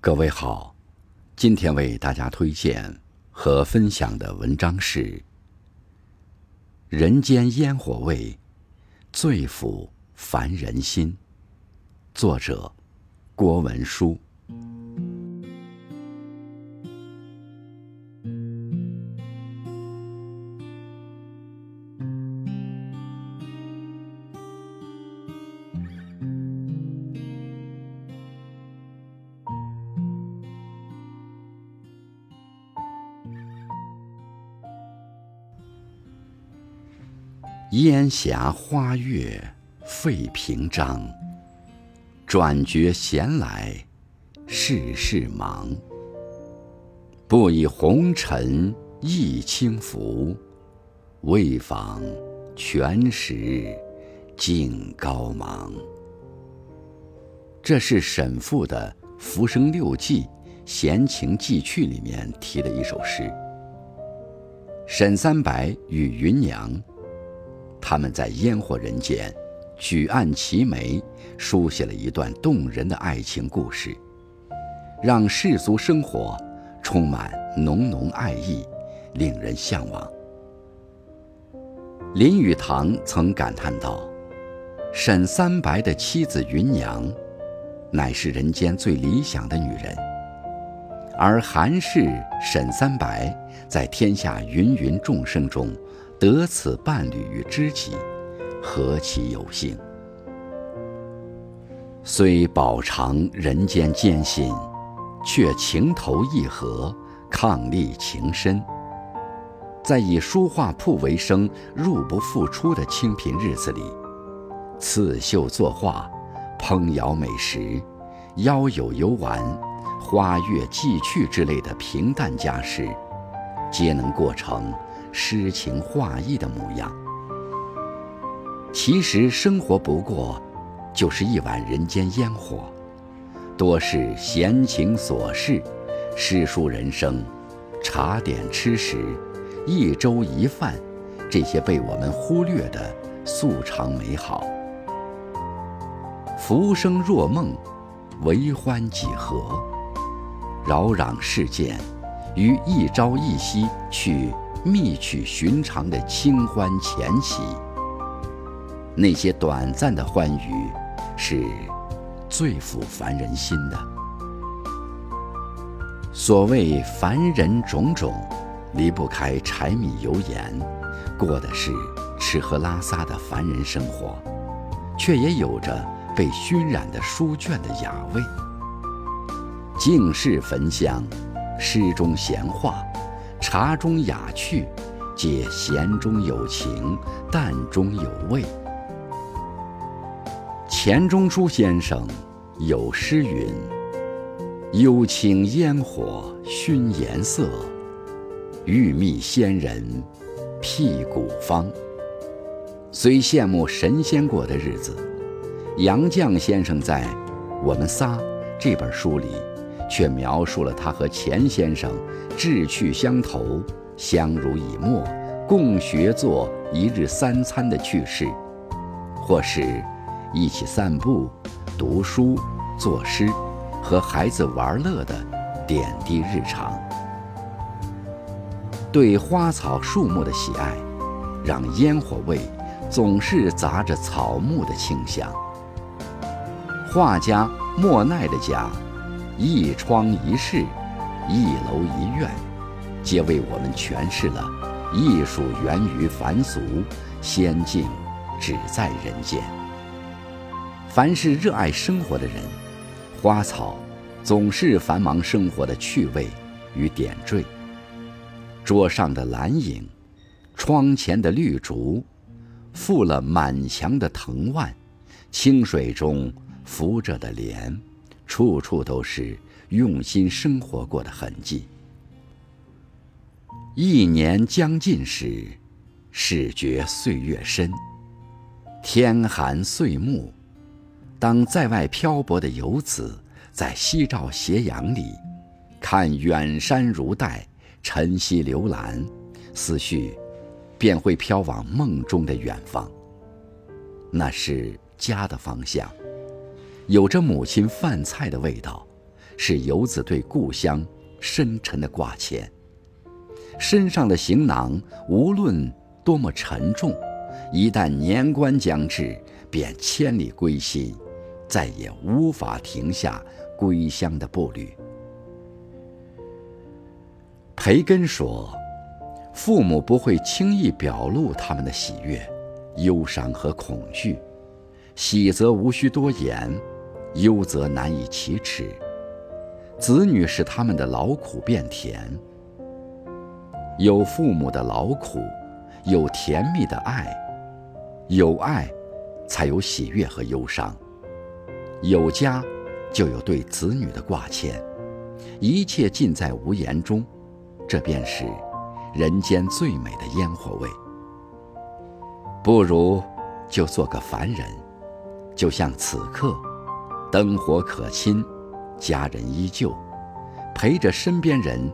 各位好，今天为大家推荐和分享的文章是《人间烟火味，最抚凡人心》，作者郭文书。烟霞花月费平章，转觉闲来世事忙。不以红尘易轻浮，为访全时尽高芒。这是沈复的《浮生六记·闲情寄趣》里面提的一首诗。沈三白与芸娘。他们在烟火人间，举案齐眉，书写了一段动人的爱情故事，让世俗生活充满浓浓爱意，令人向往。林语堂曾感叹道：“沈三白的妻子芸娘，乃是人间最理想的女人，而韩氏沈三白，在天下芸芸众生中。”得此伴侣与知己，何其有幸！虽饱尝人间艰辛，却情投意合，伉俪情深。在以书画铺为生、入不敷出的清贫日子里，刺绣作画、烹肴美食、邀友游玩、花月寄趣之类的平淡家事，皆能过成。诗情画意的模样。其实生活不过，就是一碗人间烟火，多是闲情琐事，诗书人生，茶点吃食，一粥一饭，这些被我们忽略的素常美好。浮生若梦，为欢几何？扰攘世间，于一朝一夕去。觅取寻常的清欢浅喜，那些短暂的欢愉，是最抚凡人心的。所谓凡人种种，离不开柴米油盐，过的是吃喝拉撒的凡人生活，却也有着被熏染的书卷的雅味。静室焚香，诗中闲话。茶中雅趣，皆闲中有情，淡中有味。钱钟书先生有诗云：“幽清烟火熏颜色，玉密仙人辟古方。”虽羡慕神仙过的日子，杨绛先生在《我们仨》这本书里。却描述了他和钱先生志趣相投、相濡以沫、共学做一日三餐的趣事，或是一起散步、读书、作诗，和孩子玩乐的点滴日常。对花草树木的喜爱，让烟火味总是杂着草木的清香。画家莫奈的家。一窗一室，一楼一院，皆为我们诠释了艺术源于凡俗，仙境只在人间。凡是热爱生活的人，花草总是繁忙生活的趣味与点缀。桌上的兰影，窗前的绿竹，覆了满墙的藤蔓，清水中浮着的莲。处处都是用心生活过的痕迹。一年将尽时，始觉岁月深。天寒岁暮，当在外漂泊的游子在夕照斜阳里，看远山如黛，晨曦流岚，思绪便会飘往梦中的远方。那是家的方向。有着母亲饭菜的味道，是游子对故乡深沉的挂牵。身上的行囊无论多么沉重，一旦年关将至，便千里归心，再也无法停下归乡的步履。培根说：“父母不会轻易表露他们的喜悦、忧伤和恐惧，喜则无需多言，忧则难以启齿。子女使他们的劳苦变甜。有父母的劳苦，有甜蜜的爱，有爱，才有喜悦和忧伤；有家，就有对子女的挂牵，一切尽在无言中。”这便是人间最美的烟火味。不如就做个凡人，就像此刻，灯火可亲，家人依旧，陪着身边人，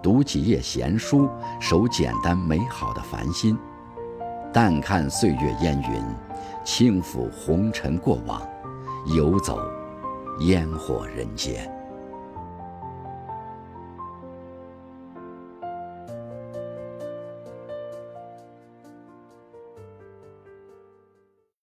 读几页闲书，守简单美好的繁心。淡看岁月烟云，轻抚红尘过往，游走烟火人间。